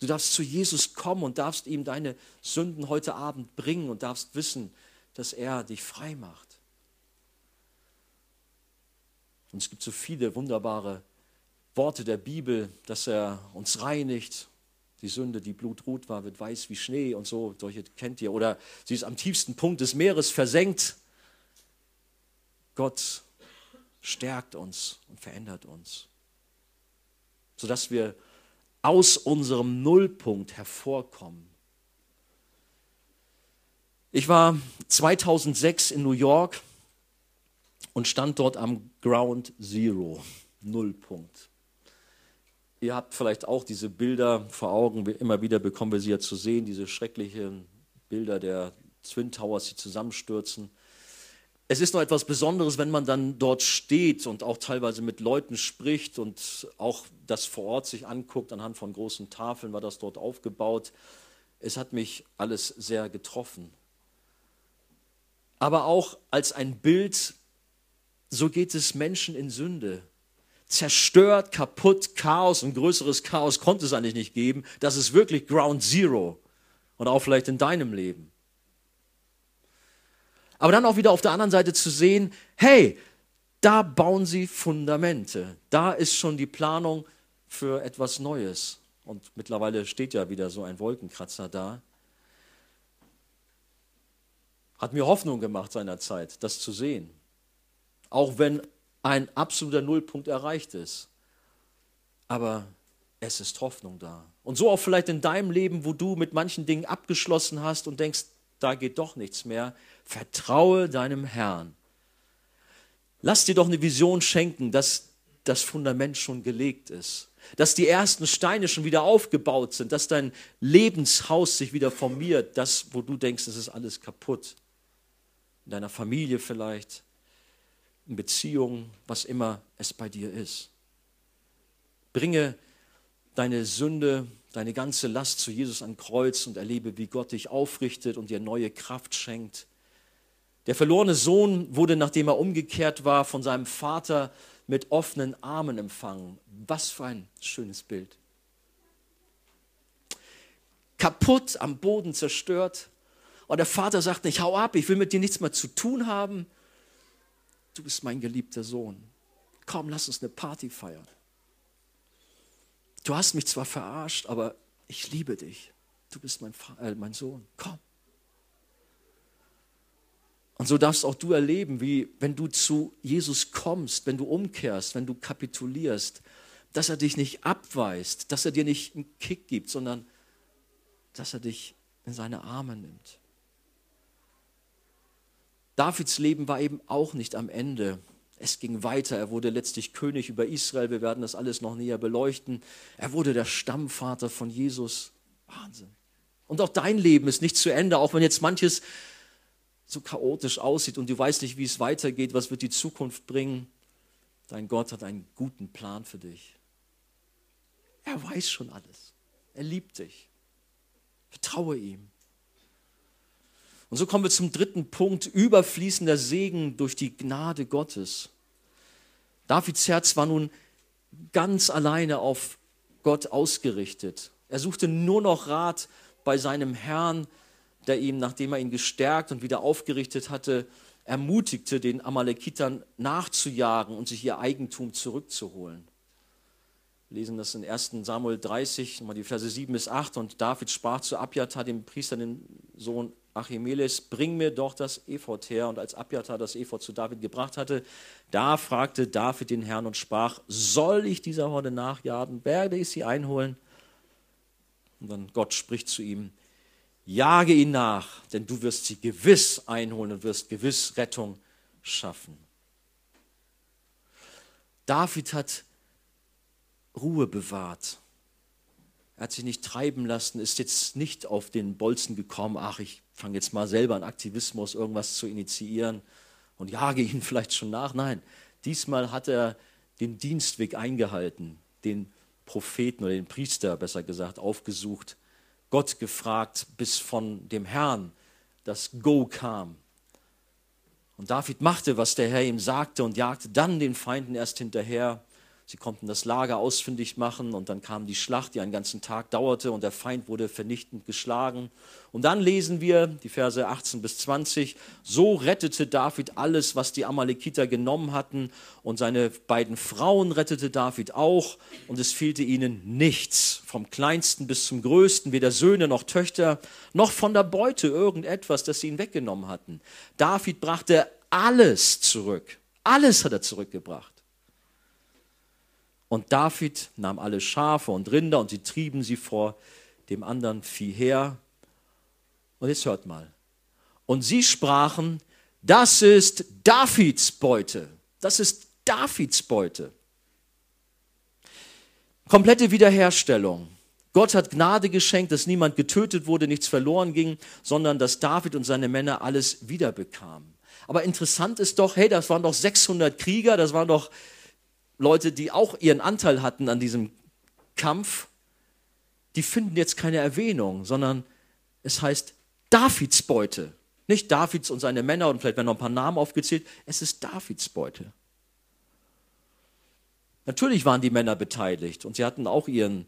Du darfst zu Jesus kommen und darfst ihm deine Sünden heute Abend bringen und darfst wissen, dass er dich frei macht. Und es gibt so viele wunderbare Worte der Bibel, dass er uns reinigt. Die Sünde, die blutrot war, wird weiß wie Schnee und so, solche kennt ihr. Oder sie ist am tiefsten Punkt des Meeres versenkt. Gott stärkt uns und verändert uns, sodass wir aus unserem Nullpunkt hervorkommen. Ich war 2006 in New York und stand dort am Ground Zero, Nullpunkt. Ihr habt vielleicht auch diese Bilder vor Augen, immer wieder bekommen wir sie ja zu sehen, diese schrecklichen Bilder der Twin Towers, die zusammenstürzen es ist noch etwas Besonderes, wenn man dann dort steht und auch teilweise mit Leuten spricht und auch das vor Ort sich anguckt. Anhand von großen Tafeln war das dort aufgebaut. Es hat mich alles sehr getroffen. Aber auch als ein Bild, so geht es Menschen in Sünde. Zerstört, kaputt, Chaos, ein größeres Chaos konnte es eigentlich nicht geben. Das ist wirklich Ground Zero. Und auch vielleicht in deinem Leben. Aber dann auch wieder auf der anderen Seite zu sehen, hey, da bauen sie Fundamente. Da ist schon die Planung für etwas Neues. Und mittlerweile steht ja wieder so ein Wolkenkratzer da. Hat mir Hoffnung gemacht seinerzeit, das zu sehen. Auch wenn ein absoluter Nullpunkt erreicht ist. Aber es ist Hoffnung da. Und so auch vielleicht in deinem Leben, wo du mit manchen Dingen abgeschlossen hast und denkst, da geht doch nichts mehr. Vertraue deinem Herrn. Lass dir doch eine Vision schenken, dass das Fundament schon gelegt ist, dass die ersten Steine schon wieder aufgebaut sind, dass dein Lebenshaus sich wieder formiert, das, wo du denkst, es ist alles kaputt. In deiner Familie vielleicht, in Beziehungen, was immer es bei dir ist. Bringe deine Sünde deine ganze Last zu Jesus an Kreuz und erlebe, wie Gott dich aufrichtet und dir neue Kraft schenkt. Der verlorene Sohn wurde, nachdem er umgekehrt war, von seinem Vater mit offenen Armen empfangen. Was für ein schönes Bild. Kaputt, am Boden zerstört. Und der Vater sagt nicht, hau ab, ich will mit dir nichts mehr zu tun haben. Du bist mein geliebter Sohn. Komm, lass uns eine Party feiern du hast mich zwar verarscht, aber ich liebe dich. Du bist mein, äh, mein Sohn. Komm. Und so darfst auch du erleben, wie wenn du zu Jesus kommst, wenn du umkehrst, wenn du kapitulierst, dass er dich nicht abweist, dass er dir nicht einen Kick gibt, sondern dass er dich in seine Arme nimmt. Davids Leben war eben auch nicht am Ende. Es ging weiter. Er wurde letztlich König über Israel. Wir werden das alles noch näher beleuchten. Er wurde der Stammvater von Jesus. Wahnsinn. Und auch dein Leben ist nicht zu Ende, auch wenn jetzt manches so chaotisch aussieht und du weißt nicht, wie es weitergeht, was wird die Zukunft bringen. Dein Gott hat einen guten Plan für dich. Er weiß schon alles. Er liebt dich. Vertraue ihm. Und so kommen wir zum dritten Punkt, überfließender Segen durch die Gnade Gottes. Davids Herz war nun ganz alleine auf Gott ausgerichtet. Er suchte nur noch Rat bei seinem Herrn, der ihm, nachdem er ihn gestärkt und wieder aufgerichtet hatte, ermutigte, den Amalekitern nachzujagen und sich ihr Eigentum zurückzuholen. Wir lesen das in 1 Samuel 30, mal die Verse 7 bis 8. Und David sprach zu Abjatar, dem Priester, den Sohn Achimeles, bring mir doch das Ephod her. Und als Abjatar das Ephod zu David gebracht hatte, da fragte David den Herrn und sprach, soll ich dieser Horde nachjagen? Werde ich sie einholen? Und dann Gott spricht zu ihm, jage ihn nach, denn du wirst sie gewiss einholen und wirst gewiss Rettung schaffen. David hat Ruhe bewahrt. Er hat sich nicht treiben lassen, ist jetzt nicht auf den Bolzen gekommen, ach, ich fange jetzt mal selber an Aktivismus, irgendwas zu initiieren und jage ihn vielleicht schon nach. Nein, diesmal hat er den Dienstweg eingehalten, den Propheten oder den Priester besser gesagt aufgesucht, Gott gefragt, bis von dem Herrn das Go kam. Und David machte, was der Herr ihm sagte und jagte dann den Feinden erst hinterher. Sie konnten das Lager ausfindig machen und dann kam die Schlacht, die einen ganzen Tag dauerte und der Feind wurde vernichtend geschlagen. Und dann lesen wir die Verse 18 bis 20, so rettete David alles, was die Amalekiter genommen hatten und seine beiden Frauen rettete David auch und es fehlte ihnen nichts, vom kleinsten bis zum größten, weder Söhne noch Töchter, noch von der Beute irgendetwas, das sie ihn weggenommen hatten. David brachte alles zurück, alles hat er zurückgebracht. Und David nahm alle Schafe und Rinder und sie trieben sie vor dem anderen Vieh her. Und jetzt hört mal. Und sie sprachen, das ist Davids Beute. Das ist Davids Beute. Komplette Wiederherstellung. Gott hat Gnade geschenkt, dass niemand getötet wurde, nichts verloren ging, sondern dass David und seine Männer alles wiederbekamen. Aber interessant ist doch, hey, das waren doch 600 Krieger, das waren doch Leute, die auch ihren Anteil hatten an diesem Kampf, die finden jetzt keine Erwähnung, sondern es heißt Davids Beute. Nicht Davids und seine Männer und vielleicht werden noch ein paar Namen aufgezählt. Es ist Davids Beute. Natürlich waren die Männer beteiligt und sie hatten auch ihren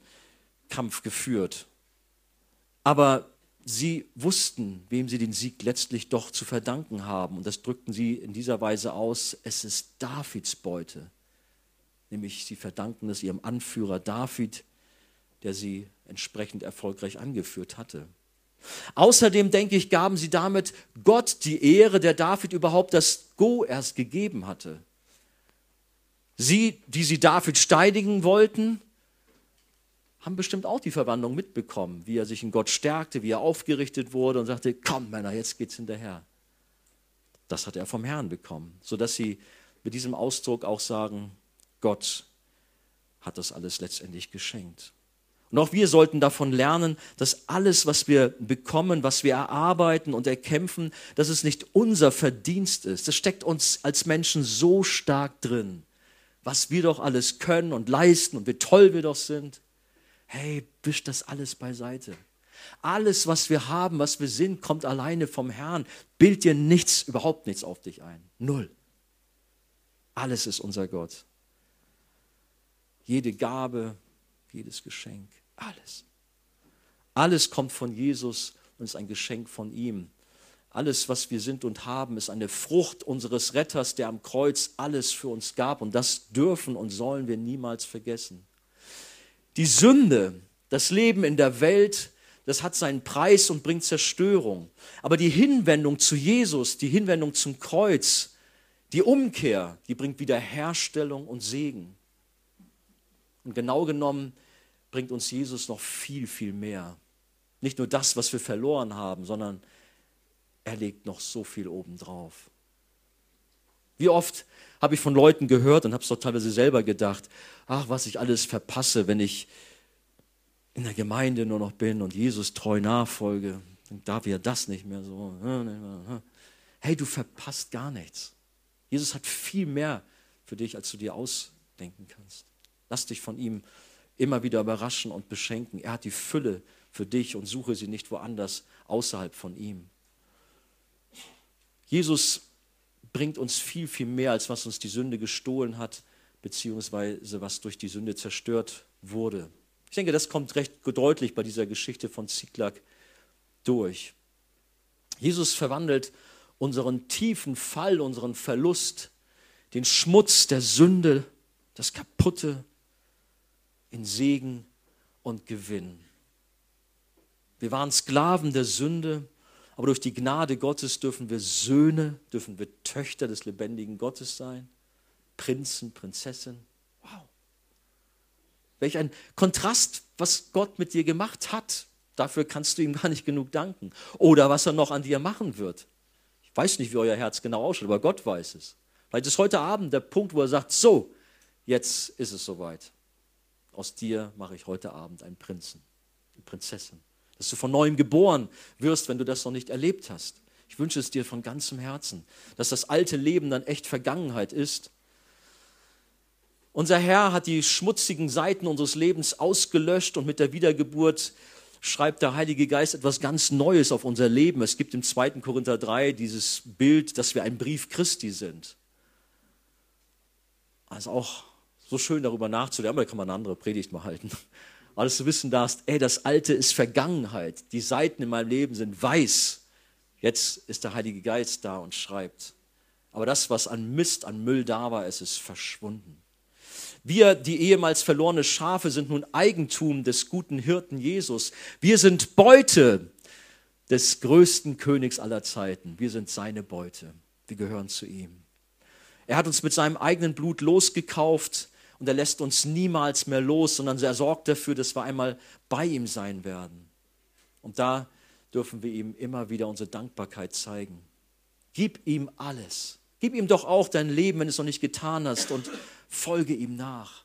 Kampf geführt. Aber sie wussten, wem sie den Sieg letztlich doch zu verdanken haben. Und das drückten sie in dieser Weise aus. Es ist Davids Beute nämlich sie verdanken es ihrem Anführer David, der sie entsprechend erfolgreich angeführt hatte. Außerdem, denke ich, gaben sie damit Gott die Ehre, der David überhaupt das Go erst gegeben hatte. Sie, die sie David steinigen wollten, haben bestimmt auch die Verwandlung mitbekommen, wie er sich in Gott stärkte, wie er aufgerichtet wurde und sagte, komm Männer, jetzt geht's hinterher. Das hat er vom Herrn bekommen, sodass sie mit diesem Ausdruck auch sagen, Gott hat das alles letztendlich geschenkt. Und auch wir sollten davon lernen, dass alles, was wir bekommen, was wir erarbeiten und erkämpfen, dass es nicht unser Verdienst ist. Das steckt uns als Menschen so stark drin, was wir doch alles können und leisten und wie toll wir doch sind. Hey, wisch das alles beiseite. Alles, was wir haben, was wir sind, kommt alleine vom Herrn. Bild dir nichts, überhaupt nichts auf dich ein. Null. Alles ist unser Gott jede Gabe, jedes Geschenk, alles. Alles kommt von Jesus und ist ein Geschenk von ihm. Alles, was wir sind und haben, ist eine Frucht unseres Retters, der am Kreuz alles für uns gab. Und das dürfen und sollen wir niemals vergessen. Die Sünde, das Leben in der Welt, das hat seinen Preis und bringt Zerstörung. Aber die Hinwendung zu Jesus, die Hinwendung zum Kreuz, die Umkehr, die bringt Wiederherstellung und Segen. Und genau genommen bringt uns Jesus noch viel, viel mehr. Nicht nur das, was wir verloren haben, sondern er legt noch so viel obendrauf. Wie oft habe ich von Leuten gehört und habe es doch teilweise selber gedacht, ach, was ich alles verpasse, wenn ich in der Gemeinde nur noch bin und Jesus treu nachfolge, dann darf ja das nicht mehr so. Hey, du verpasst gar nichts. Jesus hat viel mehr für dich, als du dir ausdenken kannst. Lass dich von ihm immer wieder überraschen und beschenken. Er hat die Fülle für dich und suche sie nicht woanders außerhalb von ihm. Jesus bringt uns viel, viel mehr, als was uns die Sünde gestohlen hat, beziehungsweise was durch die Sünde zerstört wurde. Ich denke, das kommt recht deutlich bei dieser Geschichte von Ziklag durch. Jesus verwandelt unseren tiefen Fall, unseren Verlust, den Schmutz der Sünde, das Kaputte, in Segen und Gewinn. Wir waren Sklaven der Sünde, aber durch die Gnade Gottes dürfen wir Söhne, dürfen wir Töchter des lebendigen Gottes sein, Prinzen, Prinzessin. Wow. Welch ein Kontrast, was Gott mit dir gemacht hat. Dafür kannst du ihm gar nicht genug danken. Oder was er noch an dir machen wird. Ich weiß nicht, wie euer Herz genau ausschaut, aber Gott weiß es. Vielleicht ist heute Abend der Punkt, wo er sagt, so, jetzt ist es soweit. Aus dir mache ich heute Abend einen Prinzen, eine Prinzessin. Dass du von neuem geboren wirst, wenn du das noch nicht erlebt hast. Ich wünsche es dir von ganzem Herzen, dass das alte Leben dann echt Vergangenheit ist. Unser Herr hat die schmutzigen Seiten unseres Lebens ausgelöscht und mit der Wiedergeburt schreibt der Heilige Geist etwas ganz Neues auf unser Leben. Es gibt im 2. Korinther 3 dieses Bild, dass wir ein Brief Christi sind. Also auch so schön darüber nachzudenken, aber da kann man eine andere Predigt mal halten. Aber dass du wissen darfst, ey, das Alte ist Vergangenheit. Die Seiten in meinem Leben sind weiß. Jetzt ist der Heilige Geist da und schreibt. Aber das, was an Mist, an Müll da war, es ist verschwunden. Wir, die ehemals verlorene Schafe, sind nun Eigentum des guten Hirten Jesus. Wir sind Beute des größten Königs aller Zeiten. Wir sind seine Beute. Wir gehören zu ihm. Er hat uns mit seinem eigenen Blut losgekauft und er lässt uns niemals mehr los, sondern er sorgt dafür, dass wir einmal bei ihm sein werden. Und da dürfen wir ihm immer wieder unsere Dankbarkeit zeigen. Gib ihm alles. Gib ihm doch auch dein Leben, wenn du es noch nicht getan hast, und folge ihm nach.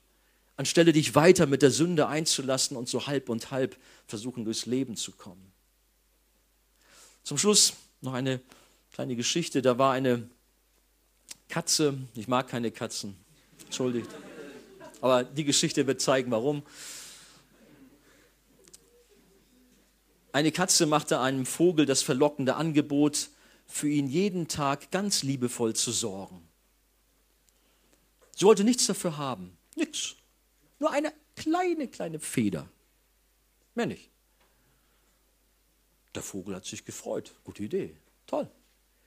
Anstelle dich weiter mit der Sünde einzulassen und so halb und halb versuchen, durchs Leben zu kommen. Zum Schluss noch eine kleine Geschichte. Da war eine Katze, ich mag keine Katzen, entschuldigt. Aber die Geschichte wird zeigen, warum. Eine Katze machte einem Vogel das verlockende Angebot, für ihn jeden Tag ganz liebevoll zu sorgen. Sie wollte nichts dafür haben, nichts. Nur eine kleine, kleine Feder. Mehr nicht. Der Vogel hat sich gefreut. Gute Idee. Toll.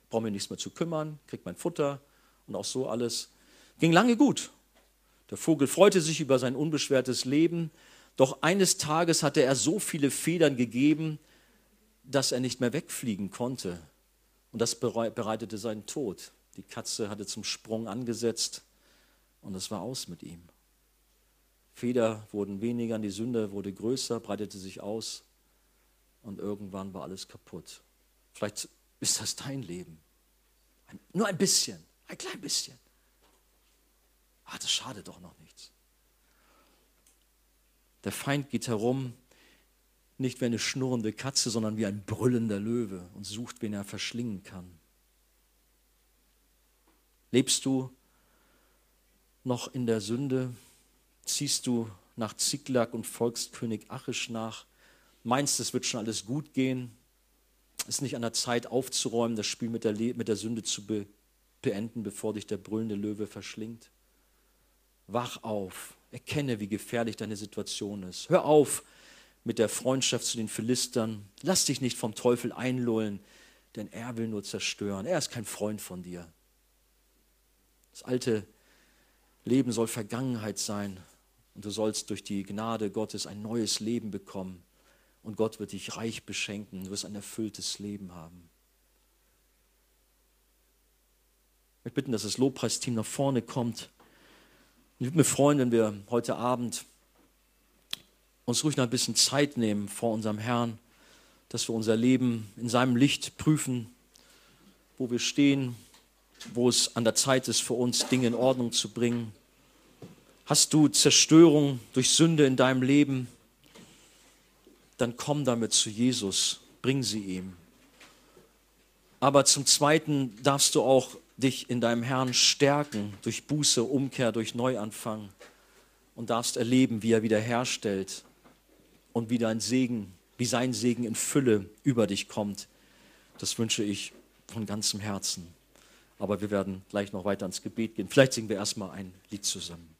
Brauche mir nichts mehr zu kümmern, kriegt mein Futter und auch so alles. Ging lange gut. Der Vogel freute sich über sein unbeschwertes Leben, doch eines Tages hatte er so viele Federn gegeben, dass er nicht mehr wegfliegen konnte. Und das bereitete seinen Tod. Die Katze hatte zum Sprung angesetzt und es war aus mit ihm. Feder wurden weniger, die Sünde wurde größer, breitete sich aus und irgendwann war alles kaputt. Vielleicht ist das dein Leben. Nur ein bisschen, ein klein bisschen. Ah, das schadet doch noch nichts. Der Feind geht herum, nicht wie eine schnurrende Katze, sondern wie ein brüllender Löwe und sucht, wen er verschlingen kann. Lebst du noch in der Sünde? Ziehst du nach Ziklag und folgst König Achisch nach? Meinst, es wird schon alles gut gehen? Ist nicht an der Zeit aufzuräumen, das Spiel mit der, Le mit der Sünde zu be beenden, bevor dich der brüllende Löwe verschlingt? Wach auf, erkenne, wie gefährlich deine Situation ist. Hör auf mit der Freundschaft zu den Philistern. Lass dich nicht vom Teufel einlullen, denn er will nur zerstören. Er ist kein Freund von dir. Das alte Leben soll Vergangenheit sein und du sollst durch die Gnade Gottes ein neues Leben bekommen und Gott wird dich reich beschenken. Du wirst ein erfülltes Leben haben. Ich möchte bitten, dass das Lobpreisteam nach vorne kommt. Ich würde mich freuen, wenn wir heute Abend uns ruhig noch ein bisschen Zeit nehmen vor unserem Herrn, dass wir unser Leben in seinem Licht prüfen, wo wir stehen, wo es an der Zeit ist für uns, Dinge in Ordnung zu bringen. Hast du Zerstörung durch Sünde in deinem Leben? Dann komm damit zu Jesus, bring sie ihm. Aber zum Zweiten darfst du auch dich in deinem Herrn stärken durch Buße, Umkehr, durch Neuanfang und darfst erleben, wie er wiederherstellt und wie dein Segen, wie sein Segen in Fülle über dich kommt. Das wünsche ich von ganzem Herzen. Aber wir werden gleich noch weiter ins Gebet gehen. Vielleicht singen wir erstmal ein Lied zusammen.